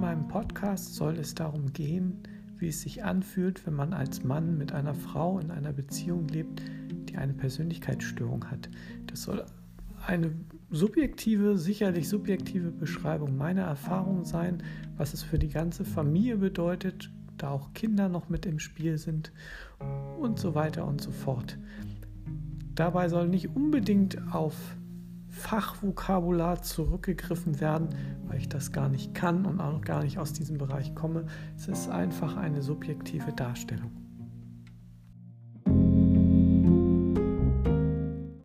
meinem Podcast soll es darum gehen, wie es sich anfühlt, wenn man als Mann mit einer Frau in einer Beziehung lebt, die eine Persönlichkeitsstörung hat. Das soll eine subjektive, sicherlich subjektive Beschreibung meiner Erfahrung sein, was es für die ganze Familie bedeutet, da auch Kinder noch mit im Spiel sind und so weiter und so fort. Dabei soll nicht unbedingt auf Fachvokabular zurückgegriffen werden, weil ich das gar nicht kann und auch gar nicht aus diesem Bereich komme. Es ist einfach eine subjektive Darstellung.